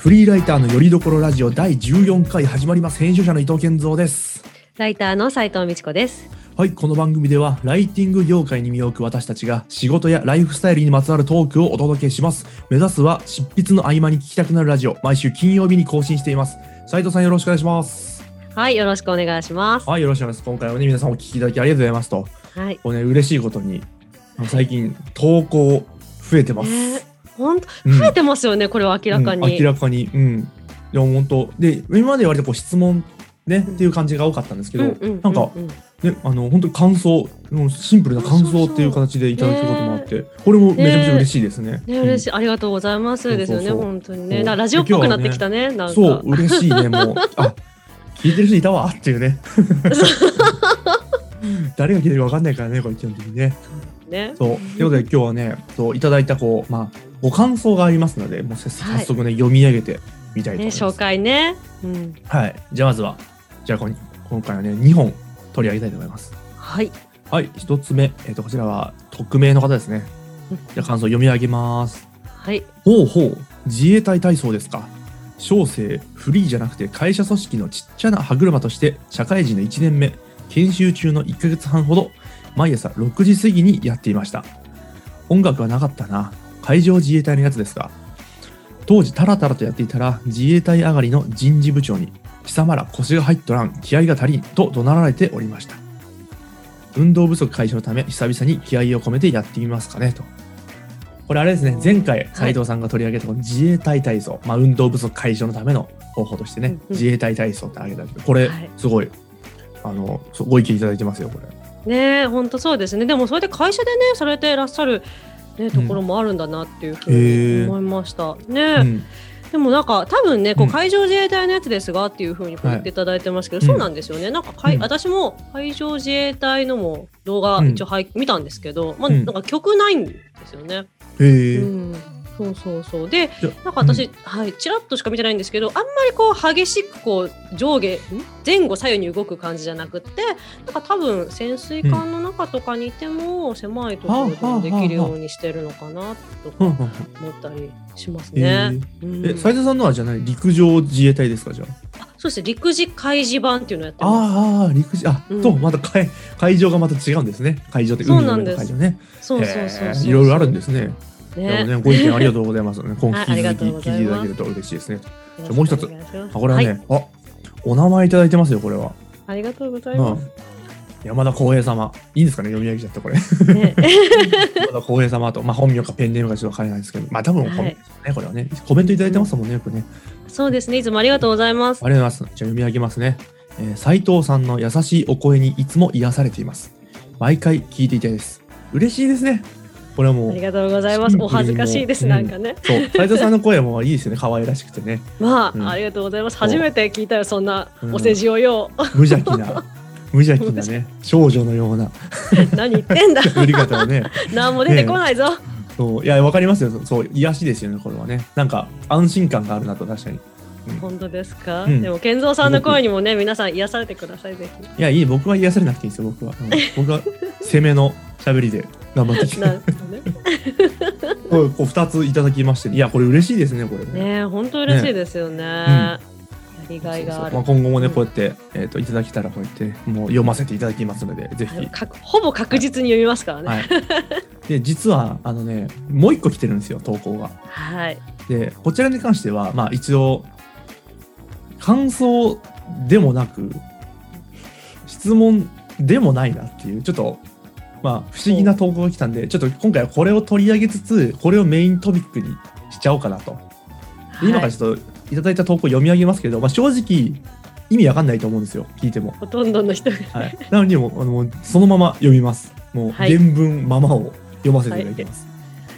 フリーライターのよりどころラジオ第14回始まります。編集者の伊藤健三です。ライターの斉藤美智子です。はいこの番組ではライティング業界に身を置く私たちが仕事やライフスタイルにまつわるトークをお届けします。目指すは執筆の合間に聞きたくなるラジオ毎週金曜日に更新しています。斉藤さんよろしくお願いします。はい、よろしくお願いします。はいよろしくお願いします。今回はね皆さんお聞きいただきありがとうございますとはい。こうね嬉しいことに最近投稿増えてます、ね、本当うん増えてますよね、これは明らかに。うん明らかにうんでも本当で今まで割とこう質問ね、うんっていう感じが多かったんですけど、うんうんなんかうんうんね、あの本当に感想もうシンプルな感想っていう形でいただくこともあって、これもめちゃめちゃ嬉しいですね。ね、嬉しい。い、ありがとうございますですよね、本当にね。ラジオっぽくなってきたね、なんか。そう嬉しいねもう あ聞いてる人いたわっていうね。誰が聞いてるかわかんないからねこれ基本的にね。ね。そうということで今日はねそういただいたこうまあご感想がありますのでもう早速ね、読み上げてみたいと思ね、います。紹介ね。うん。はいじゃあまずはじゃあ今回はね2本取り上げたいと思います。はい。はい一つ目えっ、とこちらは匿名の方ですね。じゃあ感想読み上げます。はい。ほうほう自衛隊体操ですか小生フリーじゃなくて会社組織のちっちゃな歯車として社会人の1年目研修中の1ヶ月半ほど毎朝6時過ぎにやっていました。音楽はなかったな。海上自衛隊のやつですか。当時タラタラとやっていたら自衛隊上がりの人事部長に貴様ら腰が入っとらん。気合が足りんと怒鳴られておりました。運動不足解消のため久々に気合を込めてやってみますかねと。これあれですね。前回斉藤さんが取り上げたこの自衛隊体操、まあ、運動不足解消のための方法としてね、うんうん。自衛隊体操って挙げたけどこれはい。すごい、あのそうご意見いただいてますよこれね、本当そうですね。でも、それで会社でね、されていらっしゃる。ね、ところもあるんだなっていうふうへにー思いました。ね。うんでもなんか多分ねこううん海上自衛隊のやつですがっていうふうに言っていただいてますけど、はいそうなんですよねなんかかい、うん私も海上自衛隊のも動画うん一応はい、見たんですけど、まあ、うんなんか曲ないんですよね。へえ、うんそうそうそう。でなんか私、はいちらっとしか見てないんですけどあんまりこう激しくこう上下ん？前後左右に動く感じじゃなくってなんか多分潜水艦の中とかにいても狭いところでもできるようにしてるのかなとかうんうんうん。思ったりしますへね。えうん。え斉藤さんのはじゃない陸上自衛隊ですかじゃあ？そうですね。陸自海自版っていうのをやってます。ああ陸自あ、うん。とまた海海上がまた違うんですね。海上って海の上の海上ね。そうそうそうへそう。えいろいろあるんですねね。ねご意見ありがとうございますね今あ期ありがとう引き聞いていただけると嬉しいですねじゃもう一つあこれはね、あお名前いただいてますよこれはありがとうございうんます。山田光平様いいんですかね読み上げちゃってこれね 山田光平様と、まあ、本名かペンネームかちょっとわからないですけど、まあ多分本名ですよね、これはね。コメントいただいてますもんね、よくね。そうですね。いつもありがとうございます。ありがとうございます。じゃあ読み上げますね。えー斉藤さんの優しいお声にいつも癒されています。毎回聞いていたいです。嬉しいですね。これはもう、ありがとうございます。お恥ずかしいです。うんなんかね。そう、斉藤さんの声もいいですよね。可愛らしくてね。まあ、うんありがとうございます。初めて聞いたよ、そんなうんお世辞をよ。無邪気な、無邪気なね、少女のような 何言ってんだ。売り方をね。何も出てこないぞ。そう、いや、わかりますよ。そう、癒しですよね、これはね。なんか、安心感があるなと、確かに。本当ですか？うんでも健三さんの声にもね、皆さん癒されてくださいぜいや、いい、僕は癒されなくていいですよ、僕は。うん僕は攻めの喋りで頑張ってきひ。て。なるほどね。こうこう2ついただきまして、いや、これ嬉しいですね、これね。ねえ、本当嬉しいですよね。やりがいがあるまあ、。今後もね、うんこうやって、えー、といただけたら、こうやって、もう読ませていただきますので、ぜひ。かほぼ確実に読みますからね。はい。で、実は、あのね、もう一個来てるんですよ、投稿が。はい。で、こちらに関しては、まあ、一応、感想でもなく、質問でもないなっていう、ちょっと、まあ、不思議な投稿が来たんで、ちょっと今回はこれを取り上げつつ、これをメイントピックにしちゃおうかなと。で今からちょっといただいた投稿読み上げますけど、まあ、正直、意味わかんないと思うんですよ、聞いても。ほとんどの人が。はい、なのにもうあのそのまま読みます。もうはい原文ままを読ませていただきます。はい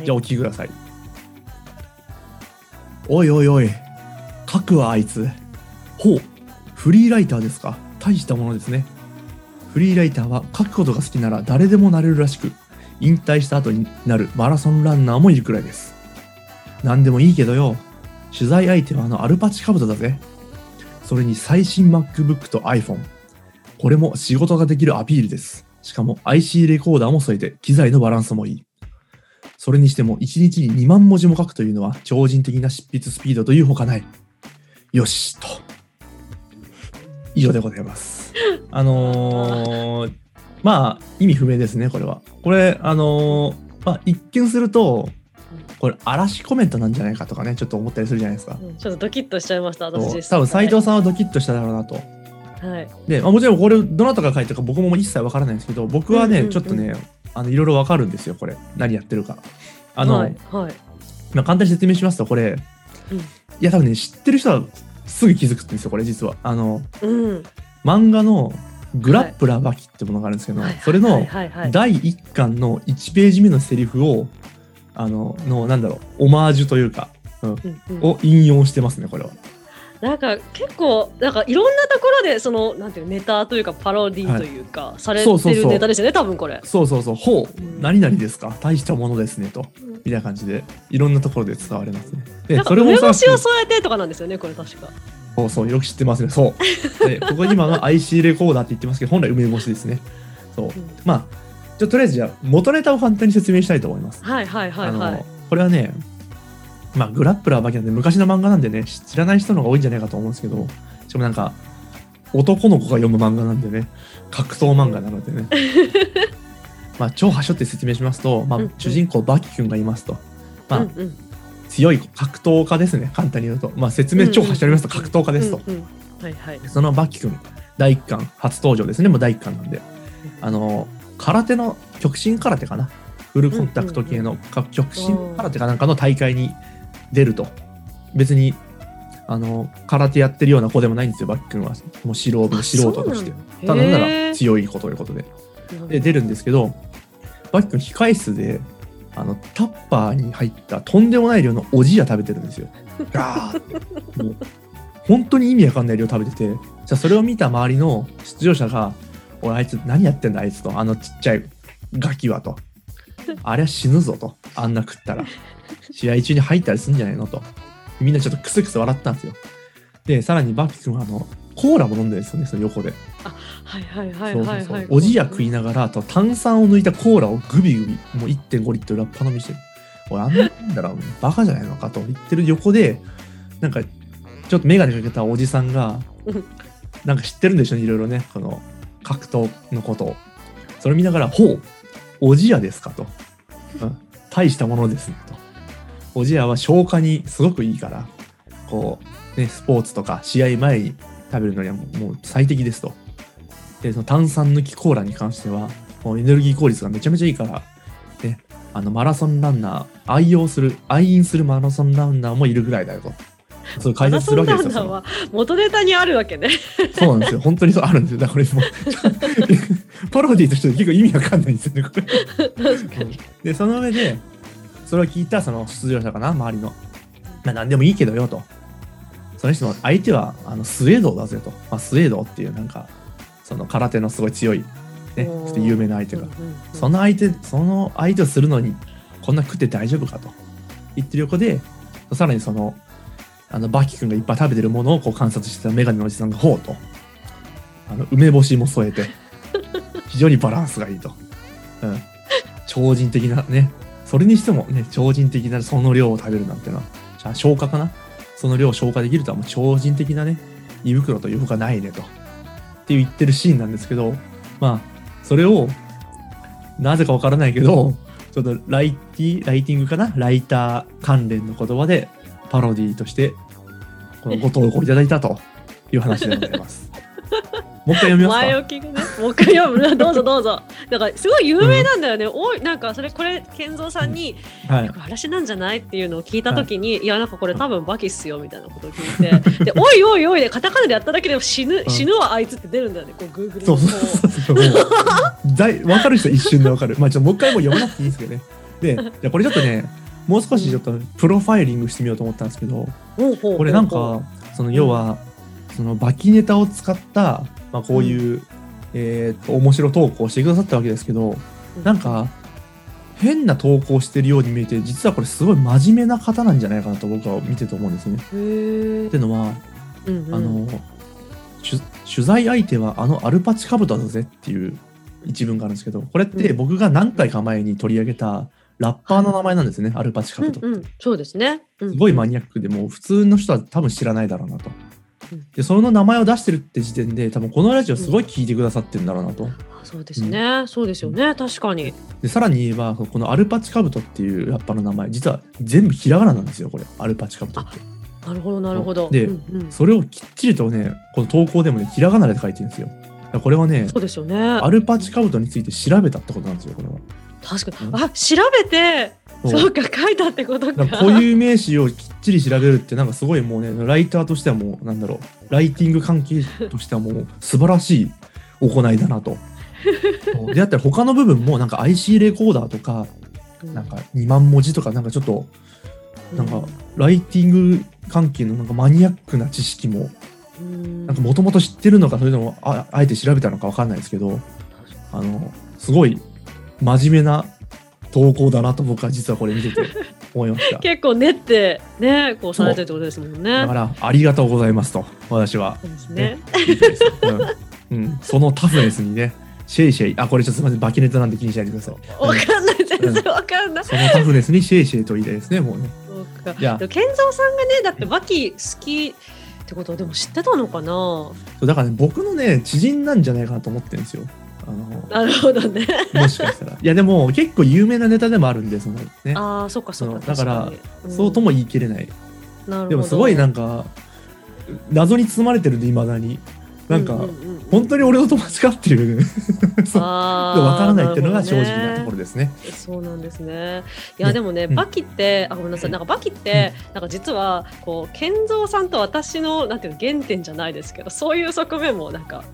じゃあお聞きください。おいおいおい、書くわあいつ。ほう、フリーライターですか。大したものですね。フリーライターは書くことが好きなら誰でもなれるらしく、引退した後になるマラソンランナーもいるくらいです。なんでもいいけどよ、取材相手はあのアルパチカブトだぜ。それに最新 MacBook と iPhone。これも仕事ができるアピールです。しかも IC レコーダーも添えて機材のバランスもいい。それにしても1日に2万文字も書くというのは超人的な執筆スピードというほかない。よしと。以上でございます。あのーまあ意味不明ですねこれは。これあのーまあ一見するとこれ嵐コメントなんじゃないかとかねちょっと思ったりするじゃないですか。うんちょっとドキッとしちゃいました、私。多分斉藤さんはドキッとしただろうなと。はい。で、まあ、もちろんこれどなたが書いたか僕も一切わからないんですけど僕はね、うんうんうんちょっとねあのいろいろわかるんですよこれ何やってるか。あの、はい。はい。まあ、簡単に説明しますとこれ、うんいや多分ね知ってる人はすぐ気づくんですよこれ実は。あのうん。漫画の「グラップラーバキ」ってものがあるんですけど、はいそれの。第1巻の1ページ目のセリフをあののなんだろうオマージュというか、うんうんうんを引用してますねこれは。なんか結構なんかいろんなところでそのなんていうのネタというかパロディというか、されてるネタですよね多分これ。そうそうそう、ほう、うん何々ですか？大したものですねと、みたいな感じで、いろんなところで伝われますね。でそらく干しを添えてとかなんですよねこれ確か。そうそう、よく知ってますね。そう。で、ここ今の IC レコーダーって言ってますけど、本来梅干しですね。そう。まあ、じゃあとりあえずじゃあ、元ネタを簡単に説明したいと思います。はいはいはいはい。これはね、まあ、グラップラーバキなんで、昔の漫画なんでね、知らない人の方が多いんじゃないかと思うんですけど、しかもなんか、男の子が読む漫画なんでね、格闘漫画なのでね。まあ、超はしょって説明しますと、まあ主人公バキ君がいますと。まあ、うんうん強い格闘家ですね、簡単に言うと。まあ、説明超はしょりますと格闘家ですと。そのバキ君、第1巻、初登場ですね、もう第1巻なんで。あの、空手の、極真空手かな。フルコンタクト系の、か極真空手かなんかの大会に出ると。別に、あの、空手やってるような子でもないんですよ、バキ君は。もう素人あ素人として。ただなら強い子ということで。うんで、出るんですけど、バキ君、控え室で、あの、タッパーに入ったとんでもない量のおじや食べてるんですよ。ガーッもう本当に意味わかんない量食べてて、じゃあそれを見た周りの出場者が、おい、あいつ何やってんだ、あいつと、あのちっちゃいガキはと。あれは死ぬぞと、あんな食ったら。試合中に入ったりするんじゃないのと。みんなちょっとクスクス笑ったんですよ。で、さらにバキ君はあの、コーラも飲んでるんですよね、その横で。はいはいはいはいはい。おじや食いながらあと炭酸を抜いたコーラをグビグビもう1.5リットルラッパ飲みしてるおいあんな飲んだらバカじゃないのかと言ってる横でなんかちょっと眼鏡かけたおじさんがうんなんか知ってるんでしょうねいろいろねこの格闘のことをそれ見ながら「ほうおじやですか」と、うん「大したものですね」とおじやは消化にすごくいいからこうねスポーツとか試合前に食べるのにはもう最適ですと。でその炭酸抜きコーラに関してはもうエネルギー効率がめちゃめちゃいいから、ね、あのマラソンランナー愛用する愛飲するマラソンランナーもいるぐらいだよと。そう解説するわけですよそのマラソンランナーは元ネタにあるわけね。そうなんですよ。本当にそうあるんですよ。だからこれもうパロディとして結構意味わかんないんですよねこれ。確かに。でその上でそれを聞いたその出場者かな周りの、まあ、何でもいいけどよと。その人の相手はあのスウェードだぜと、まあ、スウェードっていうなんかその空手のすごい強い、ね、ちょっと有名な相手が、その相手その相手をするのにこんな食って大丈夫かと。言ってる横でさらにそのあのバキ君がいっぱい食べてるものをこう観察してたメガネのおじさんがほうと。あの梅干しも添えて。非常にバランスがいいと、うん、超人的なねそれにしてもね超人的なその量を食べるなんてのは消化かな？その量を消化できるとはもう超人的なね胃袋というほかないねと。って言ってるシーンなんですけどまあそれをなぜかわからないけどちょっとライティライティングかな？ライター関連の言葉でパロディとしてこのご投稿いただいたという話でございます。もう一回読みますか？前置きがね、もう一回読む。どうぞどうぞ。だからすごい有名なんだよね。おいなんかそれこれ健三さんに、はいこれ嵐なんじゃないっていうのを聞いたときに、い、やなんかこれ多分バキっすよみたいなことを聞いて、で おいおいおいでカタカナでやっただけでも死ぬ、ん死ぬわあいつって出るんだよね。こうグーグルそうそうそうそう。もうだい分かる人は一瞬で分かる。まあちょっともう一回もう読まなくていいんですけどね。で、じゃあこれちょっとね、もう少しちょっとプロファイリングしてみようと思ったんですけど、ここれなんか、その要は、そのバキネタを使った、まあこういう、えーっと、面白投稿をしてくださったわけですけど、なんか、変な投稿してるように見えて、実はこれすごい真面目な方なんじゃないかなと僕は見てて思うんですね。ってのは、うんうんあの取取材相手はあのアルパチカブトだぜっていう一文があるんですけどこれって僕が何回か前に取り上げたラッパーの名前なんですね、アルパチカブトって。うんうん、そうですね。すすごいマニアックでもう普通の人は多分知らないだろうなとうん。でその名前を出してるって時点で多分このラジオすごい聞いてくださってるんだろうなと。そうですね、そうですよね、確かに。でさらに言えばこのアルパチカブトっていうラッパーの名前実は全部ひらがななんですよこれアルパチカブトって。なるほど、なるほど。でうんうんそれをきっちりとねこの投稿でもねひらがなで書いてるんですよ。これはねそうですよね。アルパチカブトについて調べたってことなんですよこれは。確かに。うんあ、調べて、そうか、書いたってことか。固有名詞をきっちり調べるってなんかすごいもうねライターとしてはもうなんだろう。ライティング関係としてはもう素晴らしい行いだなと。であったら他の部分もなんか IC レコーダーとかうん。なんか2万文字とかなんかちょっとなんかライティング関係のなんかマニアックな知識もうん。なんかもともと知ってるのかそれともああえて調べたのかわかんないですけどあのすごい真面目な投稿だなと僕は実はこれ見てて思いました。結構練ってね、こうされてるってことですもんね。だからありがとうございますと私はそうですね。うんうん、そのタフネスにねシェイシェイあこれちょっとすみませんバキネタなんで気にしないでください。わかんない、全然わかんない。そのタフネスにシェイシェイと言いたいですねもうね。そうか。いや健三さんがね、だってバキ好きってことはでも知ってたのかな？そうだからね僕のね知人なんじゃないかなと思ってるんですよ。あのなるほどね。もしかしたら。いやでも結構有名なネタでもあるんでそのね。ああ、そっか、そっか。だから確にんそうとも言い切れない。なるほどでもすごいなんか謎に包まれてるんでいまだに。なんか、うううん本当に俺の友達かっていう わからないっていうのが正直なとこるろですね。ねそうなんですね。いや、ねでもね、うんバキって、あ、ごめんなさい、なんかバキって、なんか実は、こう、健三さんと私の、なんていうの、原点じゃないですけど、そういう側面もなんか。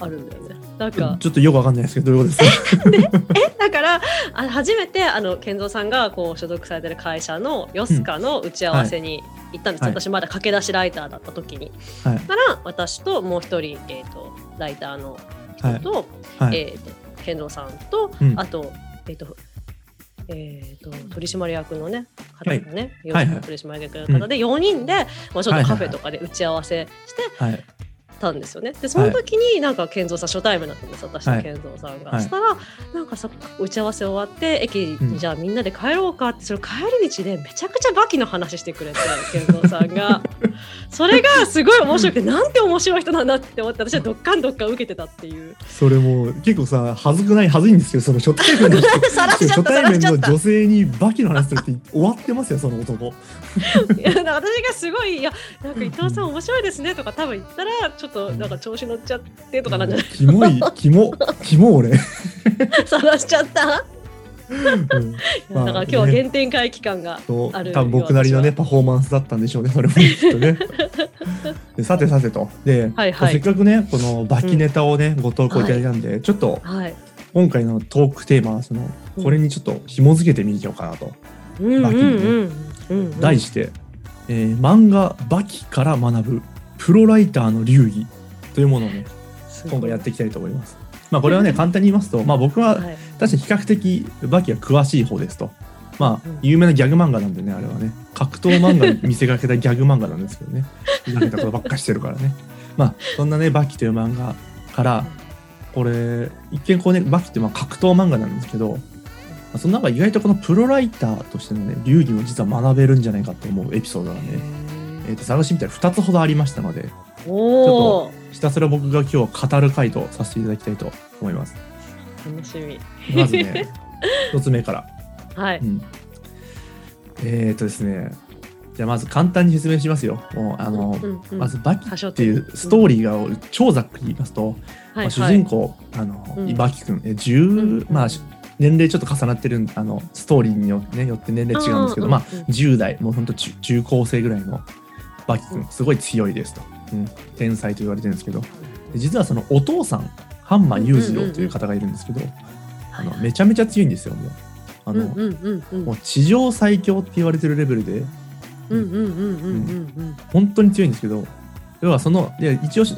あるんだよね。なんか、ちょっとよくわかんないですけどどういうことですか？え、だから、あの初めて、あの健三さんが、こう所属されてる会社のヨスカの打ち合わせに行ったんです。はい。私まだ駆け出しライターだった時に。はい。から、私ともう一人、えっ、と、ライターのはい人と、はい。えー、と健三さんと、うん。あと,、えーとえー、と取締役のね方はい。がね、はいはい。取締役の方で4人で、まあ、ちょっとカフェとかで打ち合わせしてはいたんですよね。でその時になんか健三さん初対面だったんです私はいと健三さんが。はいそしたらなんかさ打ち合わせ終わって駅うんにじゃあみんなで帰ろうかってそれ帰り道でめちゃくちゃバキの話してくれて健三さんが。それがすごい面白くてなんて面白い人なんだって思って私はどっかんどっかん受けてたっていう。それも結構さ恥ずくない恥ずいんですけどその初対面の 初対面の女性にバキの話するって終わってますよその男。いや私がすごい「いやなんか伊藤さん面白いですね」とか多分言ったらちょっとなんか調子乗っちゃってとかなんじゃない？キモい キモキモ俺。晒しちゃった？うん。いやだから今日は原点回帰感がとある多分僕なりのねパフォーマンスだったんでしょうねそれもきっとね。でさてさてと。で、はいはい。せっかくねこのバキネタをね、ご投稿いただいたんで、ちょっとはい。今回のトークテーマはそのうん。これにちょっと紐付けてみようかなと、うんうんバキにねうん。うん題して、えー漫画「バキから学ぶプロライターの流儀」というものをね今回やっていきたいと思います。まあこれはね 簡単に言いますと、まあ、僕ははい。確かに比較的バキは詳しい方ですと。まあうん。有名なギャグ漫画なんでねあれはね。格闘漫画に見せかけたギャグ漫画なんですけどね。ふざけたことばっかしてるからね。まあそんなねバキという漫画からこれ一見こうねバキってまあ格闘漫画なんですけど、まあ、その中意外とこのプロライターとしてのね流儀も実は学べるんじゃないかと思うエピソードがね、えー、と探してみたら2つほどありましたのでおおひたすら僕が今日は語る回答させていただきたいと思います。楽しみ。まずね 1つ目から。はい。うん。えっ、とですねじゃあまず簡単に説明しますよ。もうあの、うんうんまずバキっていうストーリーが超ざっくり言いますと、まあ、主人公、あの、うん。バキ君。え10、うんまあし年齢ちょっと重なってるんあのストーリーによ,、ね、よって年齢違うんですけど、まあうんうん10代もうほんと中中高生ぐらいのバキ君すごい強いですと、うん、天才と言われてるんですけど。で実はそのお父さんハンマ裕次郎という方がいるんですけど、あのめちゃめちゃ強いんですよもう。あの、うんうんうんうん。もう地上最強って言われてるレベルでうんうんうんうんうんうん本当に強いんですけど要はそのいや一応し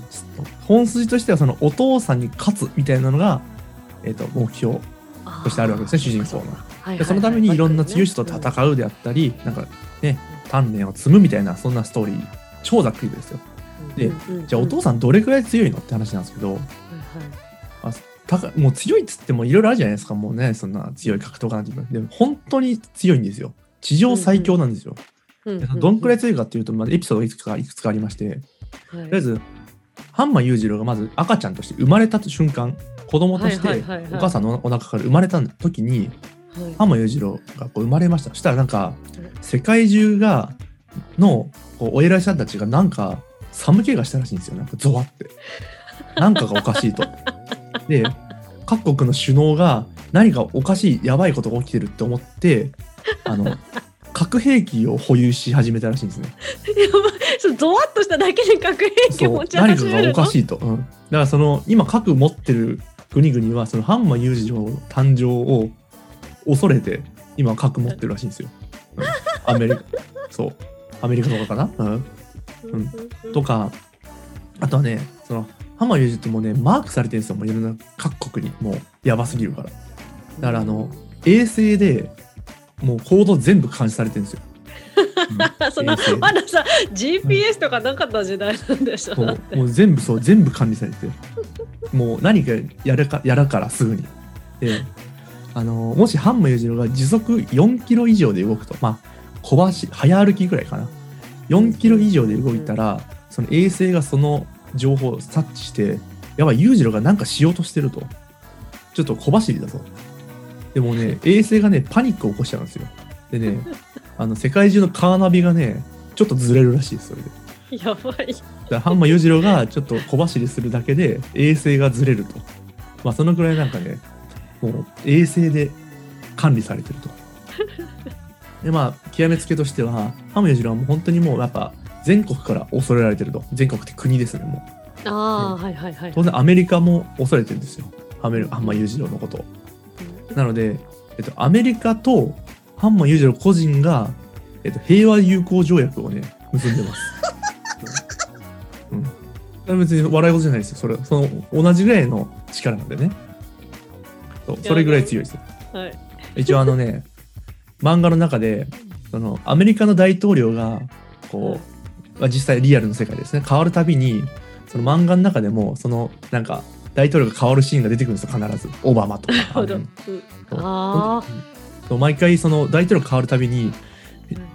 本筋としてはそのお父さんに勝つみたいなのが、えー、と目標としてあるわけですね主人公の。はいはいはいでそのためにいろんな強い人と戦うであったり、なんかね鍛錬を積むみたいなそんなストーリー。超ざっくりですよ。でじゃあお父ささんどれくらい強いのって話なんですけどん、はいはい。高もう強いっつってもいろいろあるじゃないですかもうねそんな強い格闘家なんてでも本当に強いんですよ。地上最強なんですよ、どんくらい強いかっていうと、まあ、エピソードがいくつかいくつかありまして、はい。とりあえずハンマー裕次郎がまず赤ちゃんとして生まれた瞬間子供としてはいはいはいはい。お母さんのお腹から生まれた時にはいハンマー裕次郎がこう生まれました。そしたらなんか世界中がのこうお偉いさんたちがなんか寒気がしたらしいんですよ。なんかゾワって。なんかがおかしいと。で各国の首脳が何かおかしいやばいことが起きてるって思ってあの核兵器を保有し始めたらしいんですね。やばい。そうゾワッとしただけで核兵器を持ち何かが始めるの？おかしいと、うん、だからその今核持ってる国々はそのハンマー裕次郎誕生を恐れて今核持ってるらしいんですよ、うん、アメリカそう。アメリカとかかな、うん、うん。とかあとはねそのハンマー裕次郎ってもうねマークされてるんですよもういろんな各国に。もうやばすぎるから。だからあの衛星でもう行動全部監視されてるんですよ、うん。そんな衛星。でまださ GPS とかなかった時代なんでしょう。もう全部そう全部管理されてもう何かやるかやるからすぐに。であのもしハンマー裕次郎が時速4キロ以上で動くとまあ小走り早歩きぐらいかな。4キロ以上で動いたらその衛星がその情報を察知してやばい裕次郎が何かしようとしてると。ちょっと小走りだぞ。でもね衛星がねパニックを起こしちゃうんですよ。でね あの世界中のカーナビがねちょっとずれるらしいですそれで。やばい。だハンマー裕次郎がちょっと小走りするだけで衛星がずれると。まあそのくらいなんかね、もう衛星で管理されてると。でまあ極めつけとしては、ハンマー裕次郎はもう本当にもうやっぱ全国から恐れられてると。全国って国ですね、もう。ああはいはいはい当然アメリカも恐れてるんですよ。ハンメルハンマー裕次郎のことを。なので、えっと、アメリカとハンマー裕次郎個人が、えっと、平和友好条約をね、結んでます。うん。別に笑い事じゃないですよ。それその同じぐらいの力なんでね。そうそれぐらい強いです。よ。はい。一応あのね、漫画の中で、そのアメリカの大統領が、こう、まあ、実際リアルの世界ですね、変わるたびに、その漫画の中でも、そのなんか、大統領が変わるシーンが出てくるんですよ、必ず。オバマとか。毎回その大統領変わるたびに、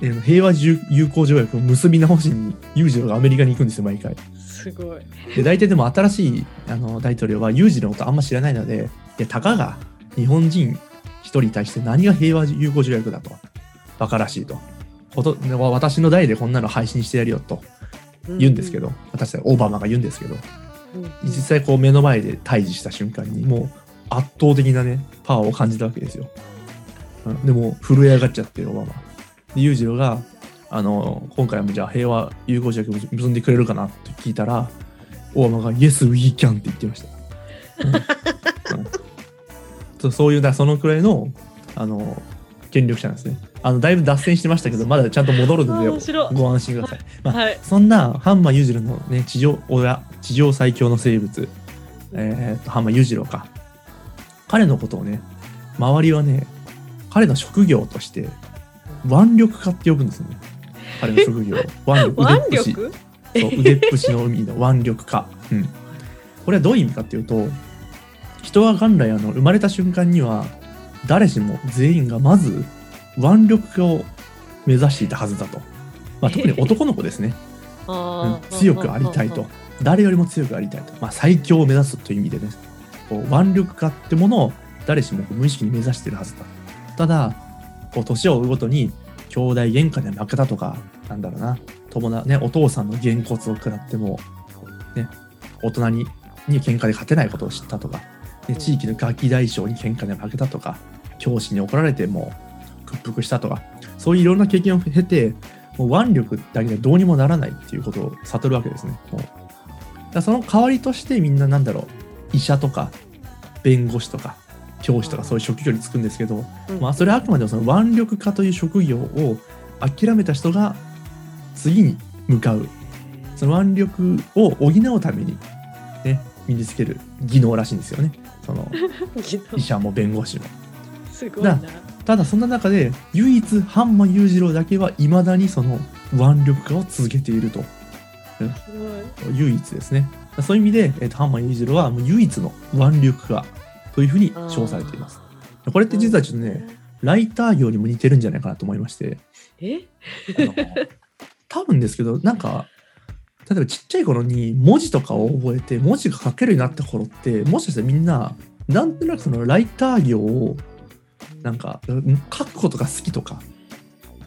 ええ平和友友好条約を結び直しに裕次郎がアメリカに行くんですよ毎回。あすごい。で大体でも新しいあの大統領は裕次郎のことあんま知らないのでいやたかが日本人一人に対して何が平和友好条約だと。バカらしいと。私の代でこんなの配信してやるよと。言うんですけど、私たちオバマが言うんですけど。うん。うん実際こう目の前で対峙した瞬間にもう圧倒的なねパワーを感じたわけですよ、うん。でも震え上がっちゃってオバマ。で裕次郎があの今回もじゃあ平和友好条約結んでくれるかなって聞いたらオバマが「Yes we can」って言ってました、うんうん そうそういうだそのくらいのあの権力者なんですね。あのだいぶ脱線してましたけどまだちゃんと戻るのでご安心ください、まあはい。そんなハンマー裕次郎のね地上親地上最強の生物、えーとハンマー裕次郎か。彼のことをね周りはね彼の職業として腕力家って呼ぶんですよね。彼の職業 腕力腕っぷし。腕力？そう腕っぷしの意味の腕力家、うん、これはどういう意味かっていうと人は元来あの生まれた瞬間には誰しも全員がまず腕力家を目指していたはずだと、まあ、特に男の子ですね。うん強くありたいと。誰よりも強くありたいと、まあ、最強を目指すという意味でね。こう腕力家ってものを誰しも無意識に目指しているはずだただこう年を追うごとに兄弟喧嘩で負けたとかなんだろうな。友達ねお父さんのげんこつを食らっても、ね、大人にに喧嘩で勝てないことを知ったとか、ね、地域のガキ大将に喧嘩で負けたとか教師に怒られても屈服したとかそういういろんな経験を経てもう腕力だけでどうにもならないっていうことを悟るわけですね。もう。だその代わりとしてみんななんだろう医者とか弁護士とか教師とかそういう職業に就くんですけど、うん。まあ、それはあくまでもその腕力家という職業を諦めた人が次に向かう。その腕力を補うために、ね、身につける技能らしいんですよねその 医者も弁護士も。すごいな。ただそんな中で唯一ハンマー裕次郎だけはいまだにその腕力家を続けているとすごい。唯一ですねそういう意味で、えーとハンマー裕次郎はもう唯一の腕力家というふうに称されています。これって実はちょっとね、ライター業にも似てるんじゃないかなと思いまして、え？あの多分ですけど、なんか、例えばちっちゃい頃に文字とかを覚えて、文字が書けるようになった頃って、もしかしたらみんな、なんとなくそのライター業を、なんか、うん書くことが好きとか、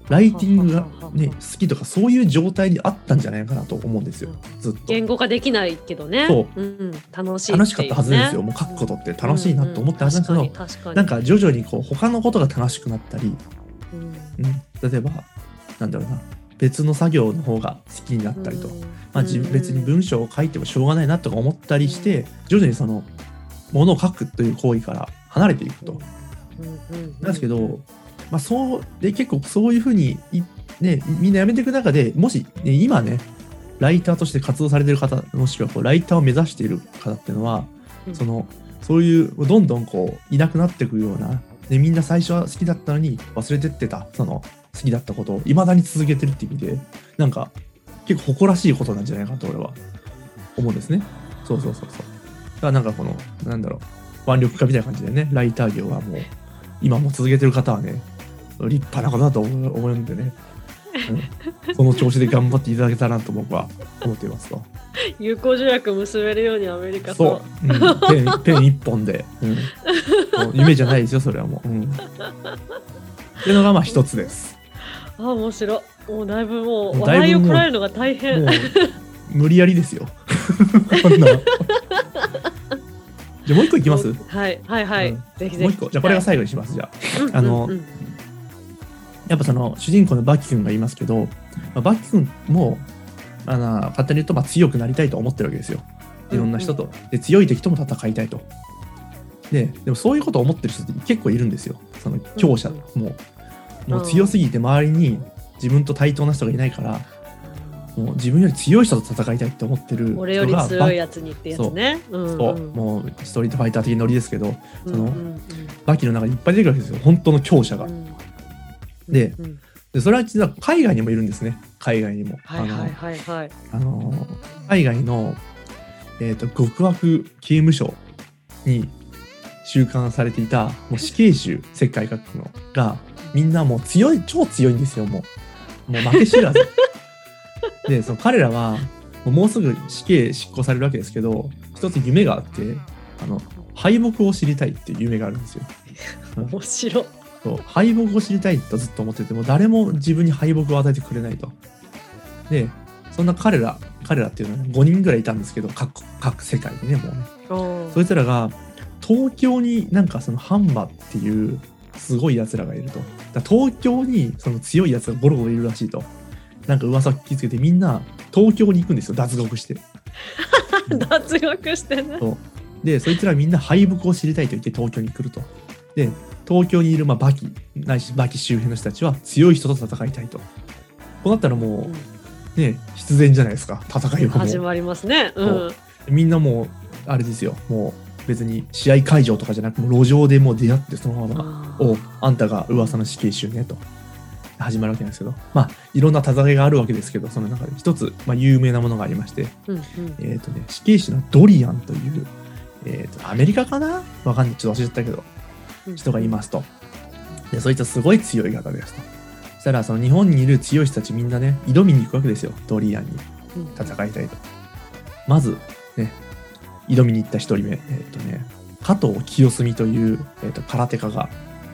ライティングが、ね、好きとか、そういう状態にあったんじゃないかなと思うんですよ、ずっと。言語化できないけどね。。そうん、楽しい、楽しかったはずですよ。。もう書くことって楽しいなと思ったはずなんですけど。なんか徐々にこう他のことが楽しくなったり、うん、うん、例えばなんだろうな別の作業の方が好きになったりと、まあ、別に文章を書いてもしょうがないなとか思ったりして徐々にそのものを書くという行為から離れていくと。なんですけど、まあ、そうで結構そういうふうにい、ね、みんなやめていく中でもし、ね、今ねライターとして活動されてる方もしくはこうライターを目指している方っていうのは、うん。そのそういうどんどんこういなくなっていくようなでみんな最初は好きだったのに忘れてってたその好きだったことをいまだに続けてるって意味でなんか結構誇らしいことなんじゃないかなと俺は思うんですね。そうそうそうそう。だからなんかこのなんだろう腕力家みたいな感じでねライター業はもう今も続けてる方はね立派なことだと思う思うんでね、うん、その調子で頑張っていただけたらなと僕は思っていますと。友好条約結べるようにアメリカそとう、うん、ペンペン一本で、うん、夢じゃないですよそれはもう。うん、っていうのがまあ一つです。あ面白いもうだいぶもうもうだいぶ笑いをこらえるのが大変もう 無理やりですよ。こんな。じゃあもう一個いきます？もはいはいはい、うんぜひぜひう一個。じゃあこれが最後にします。じゃあ。のうんうんやっぱその主人公のバキ君が言いますけど、まあ、バキ君もあの簡単に言うとまあ強くなりたいと思ってるわけですよ。いろんな人と。で強い敵とも戦いたいと。ででもそういうことを思ってる人って結構いるんですよ。その強者うんもうもう強すぎて周りに自分と対等な人がいないからもう自分より強い人と戦いたいって思ってる人俺よりが強いやつにってやつね。う。んそう。うんもうストリートファイター的ノリですけどそのうんうん。バキの中にいっぱい出てくるわけですよ。本当の強者が。うんでうんでそれは実は海外にもいるんですね。海外にも。海外の、えー、と極悪刑務所に収監されていたもう死刑囚世界各国のがみんなもう強い超強いんですよもう。もう負け知らず。でその彼らはもうすぐ死刑執行されるわけですけど一つ夢があってあの敗北を知りたいっていう夢があるんですよ。面白。いそう敗北を知りたいとずっと思ってても誰も自分に敗北を与えてくれないと。でそんな彼ら彼らっていうのは5人ぐらいいたんですけど各各世界にねもうね。うんそいつらが東京になんかそのハンバっていうすごいやつらがいると。東京にその強いやつがゴロゴロいるらしいと。なんか噂聞きつけてみんな東京に行くんですよ脱獄して。脱獄してねそうでそいつらみんな敗北を知りたいと言って東京に来ると。で東京にいるまあバキないしバキ周辺の人たちは強い人と戦いたいと。こうなったらもうね必然じゃないですか戦いはもう始まりますねうそんみんなもうあれですよもう別に試合会場とかじゃなくもう路上でもう出会ってそのまま「あーおあんたが噂の死刑囚ね」と始まるわけなんですけどまあいろんな戦いがあるわけですけどその中で一つ、まあ、有名なものがありましてうんうんえっ、とね死刑囚のドリアンという、えー、とアメリカかな？わかんないちょっと忘れちゃったけどうん人がいますと。で、そいつはすごい強い方ですと。そしたら、その日本にいる強い人たちみんなね、挑みに行くわけですよ、ドリアンにうん戦いたいと。まず、ね、挑みに行った一人目、えっ、とね、加藤清澄という、えー、と空手家が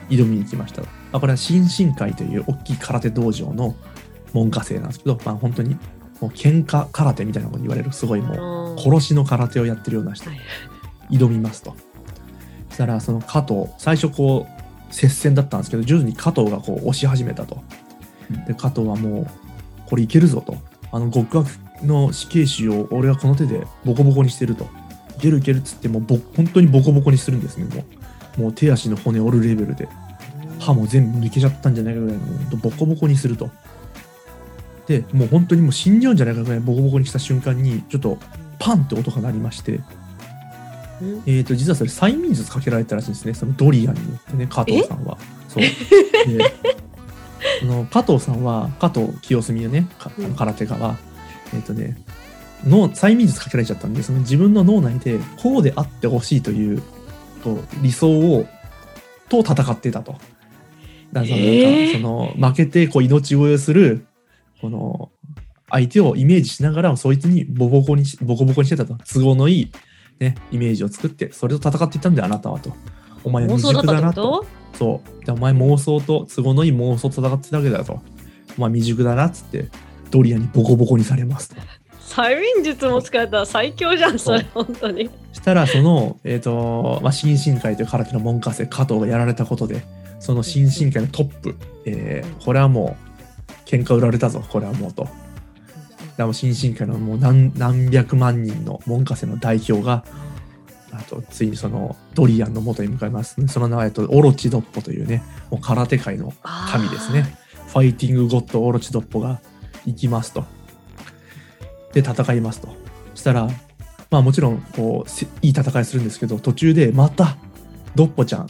挑みに行きましたと。まあ、これは新進会という大きい空手道場の門下生なんですけど、まあ、本当にもう喧嘩空手みたいなこと言われる、すごいもう、うん殺しの空手をやってるような人はい挑みますと。そしたらその加藤最初こう接戦だったんですけど徐々に加藤がこう押し始めたと。で加藤はもうこれいけるぞと。あの極悪の死刑囚を俺はこの手でボコボコにしてると。いけるいけるっつってもうぼ本当にボコボコにするんですねもう。もう手足の骨折るレベルで歯も全部抜けちゃったんじゃないかぐらいのボコボコにすると。でもう本当にもう死んじゃうんじゃないかぐらいボコボコにした瞬間にちょっとパンって音が鳴りましてうんえー、と実はそれ催眠術かけられたらしいんですねそのドリアンによってね加藤さんは。そうでその加藤さんは加藤清澄ね空手家は、えっ、とね脳催眠術かけられちゃったんでその自分の脳内でこうであってほしいという理想をと戦っていたと。だからそのえーその負けてこう命乞いをするこの相手をイメージしながらそいつにボコボコにしボコボコにしてたと都合のいい、ね、イメージを作ってそれと戦っていったんだよあなたはと。お前未熟想だなと。と？そう。でお前妄想と都合のいい妄想と戦ってたわけだと。お前未熟だなっつってドリアンにボコボコにされますと。催眠術も使えたら最強じゃんそれ本当にしたらその、えっ、と、まあ、新進会という空手の門下生加藤がやられたことで、その新進会のトップ、えーこれはもう喧嘩売られたぞ、これはもうと。だからもう新進会のもう何何百万人の門下生の代表が、あとついにそのドリアンの元に向かいます、その名は、えっと、オロチドッポというね、もう空手界の神ですね。ファイティングゴッドオロチドッポが行きますと。で、戦いますと。そしたら、まあもちろん、こう、せいい戦いするんですけど、途中でまた、ドッポちゃん、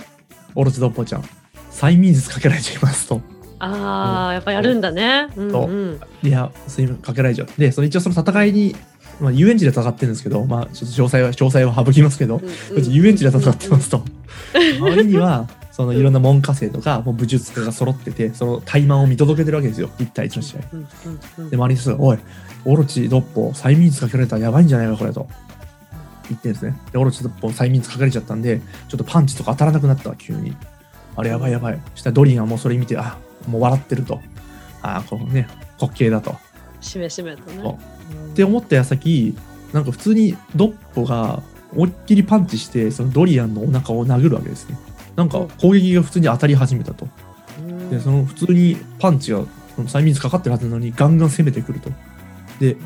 オロチドッポちゃん、催眠術かけられちゃいますと。ああやっぱやるんだねうんそううんいや、睡眠かけられちゃう。で、その一応その戦いに、まあ、遊園地で戦ってるんですけど、まあ、ちょっと詳細は、詳細は省きますけど、うんうん遊園地で戦ってますと。周りには、そのいろんな門下生とか、もう武術家が揃ってて、その怠慢を見届けてるわけですよ。一対一の試合。で、周りの人が、おい、オロチドッポ、催眠術かけられたらやばいんじゃないか、これと。言ってるんですね。で、オロチドッポ、催眠術かけられちゃったんで、ちょっとパンチとか当たらなくなったわ、急に。あれ、やばいやばい。そしたらドリアンはもうそれ見て、あ、もう笑ってると。あ、このね、滑稽だと。しめしめとねって思った矢先、なんか普通にドッポが思いっきりパンチして、そのドリアンのお腹を殴るわけですね。なんか攻撃が普通に当たり始めたと。うんで、その普通にパンチが、催眠術かかってるはずなのに、ガンガン攻めてくると。で、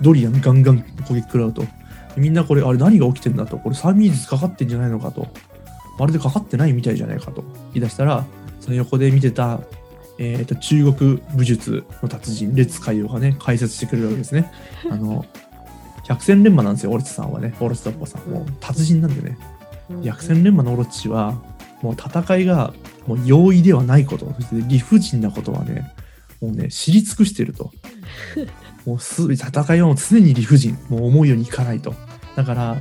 ドリアンガンガン攻撃食らうと。みんなこれ、あれ何が起きてんだと。これ催眠術かかってんじゃないのかと。まるでかかってないみたいじゃないかと言い出したら、その横で見てた、えー、と中国武術の達人、列海洋がね、解説してくれるわけですね。あの、百戦錬磨なんですよ、オロチさんはね。オロチドッポさん。もう達人なんでね。うん百戦錬磨のオロチはもう戦いがもう容易ではないこと。そして理不尽なことはねもうね知り尽くしていると。もうす戦いはもう常に理不尽。もう思うようにいかないと。だから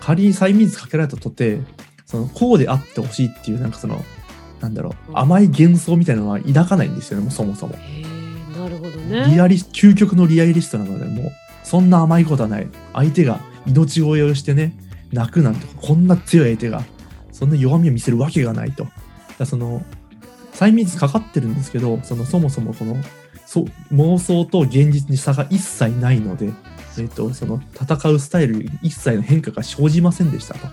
仮に催眠術かけられたとてそのこうであってほしいっていうなんかそのなんだろううん。甘い幻想みたいなのは抱かないんですよねもうそもそも。なるほどリねアリ究極のリアリストなのでもうそんな甘いことはない。相手が命乞いをしてね泣くなんてこんな強い相手がそんな弱みを見せるわけがないと。だその催眠術かかってるんですけどそのそもそもこのそう妄想と現実に差が一切ないので、えっとその戦うスタイルに一切の変化が生じませんでしたと。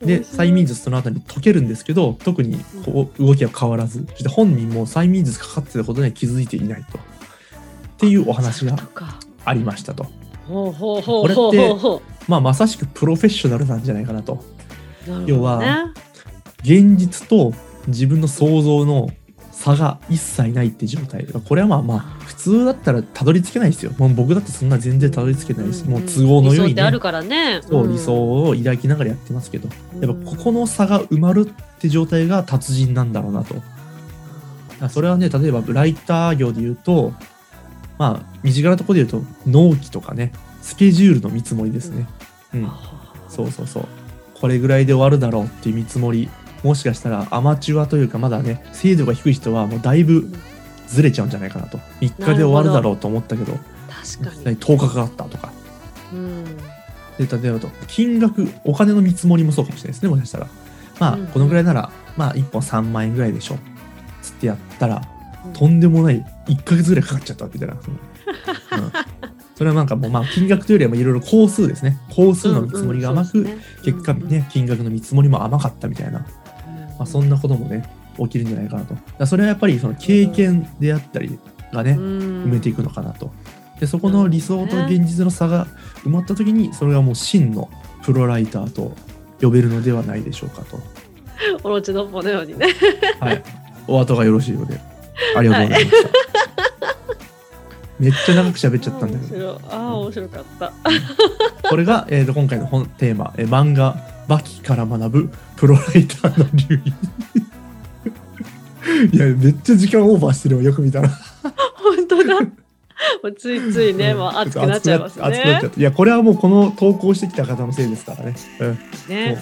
で催眠術その後に解けるんですけど特にこう動きは変わらずそして本人も催眠術かかってたことには気づいていないと。っていうお話がありましたと。ほうほうほうほうほうほまあまさしくプロフェッショナルなんじゃないかなとね。要は現実と自分の想像の差が一切ないって状態。これはまあまあ普通だったらたどり着けないですよ。もう僕だってそんな全然たどり着けないし、もう都合のよい、ね。理想ってあるからね。そう理想を抱きながらやってますけど、やっぱここの差が埋まるって状態が達人なんだろうなと。あそれはね、例えばライター業で言うと、まあ、身近なところで言うと、納期とかね、スケジュールの見積もりですね。うん、そうそうそう。これぐらいで終わるだろうっていう見積もり、もしかしたらアマチュアというか、まだね、精度が低い人はもうだいぶずれちゃうんじゃないかなと。3日で終わるだろうと思ったけど、確か実際10日かかったとか。にうん。で例えばと金額お金の見積もりもそうかもしれないですねもしかしたら。まあうん。このぐらいならまあ1本3万円ぐらいでしょ。つってやったらとんでもない1ヶ月ぐらいかかっちゃったみたいな、そ のうん、それはなんかもうまあ金額というよりはまあいろいろ工数ですね工数の見積もりが甘く、うんうんそうですね結果ね金額の見積もりも甘かったみたいな、まあ、そんなこともね起きるんじゃないかなとそれはやっぱりその経験であったりがね、埋めていくのかなと。でそこの理想と現実の差が埋まった時にそれがもう真のプロライターと呼べるのではないでしょうかと。オロチドッポのようにねはい。お後がよろしいようで。ありがとうございました。めっちゃ長く喋っちゃったんだけど。どああ面白かった。これが、えー、と今回の本テーマ、えー漫画「バキから学ぶプロライターの流儀」いやめっちゃ時間オーバーしてるわよく見たら。本当だ。もうついついね、うん。もう熱くなっちゃいますね。熱くなっちゃ。っていやこれはもうこの投稿してきた方のせいですからね、うん、ね、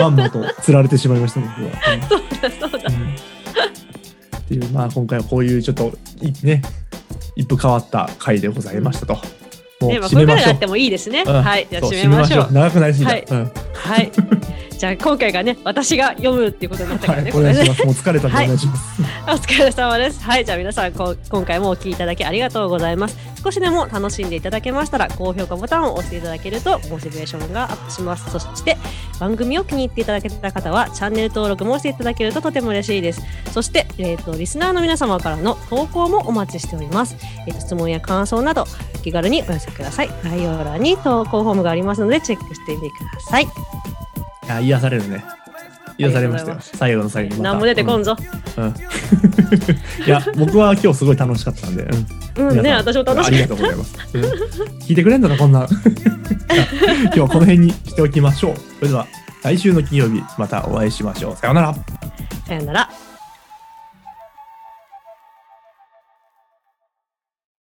まんまと釣られてしまいました僕は、うん。そうだそうだ。うん。っていうまあ今回はこういうちょっといね一風変わった回でございましたと。もう締めましょうからやってもいいですね。うんはい、じゃあ締めましょう。長くなりすぎた。はいうんはい。じゃあ今回がね、私が読むっていうことになったからね、はい。お願いします。もう疲れたんでお願いします。お疲れ様です。はい、じゃあ皆さんこう今回もお聞きいただきありがとうございます。少しでも楽しんでいただけましたら高評価ボタンを押していただけるとモチベーションがアップします。そして番組を気に入っていただけた方はチャンネル登録もしていただけるととても嬉しいです。そしてえっ、とリスナーの皆様からの投稿もお待ちしております。えーと質問や感想などお気軽にお寄せください。概要欄に投稿フォームがありますのでチェックしてみてください。いや癒されるね。癒されましたよ。最後の最後に。何も出てこんぞ。うん。うん いや僕は今日すごい楽しかったんで。うんうん、ね、私も楽しみありがとうございます。うん聞いてくれんのかこんな。今日はこの辺にしておきましょう。それでは来週の金曜日またお会いしましょう。さようなら。さよなら。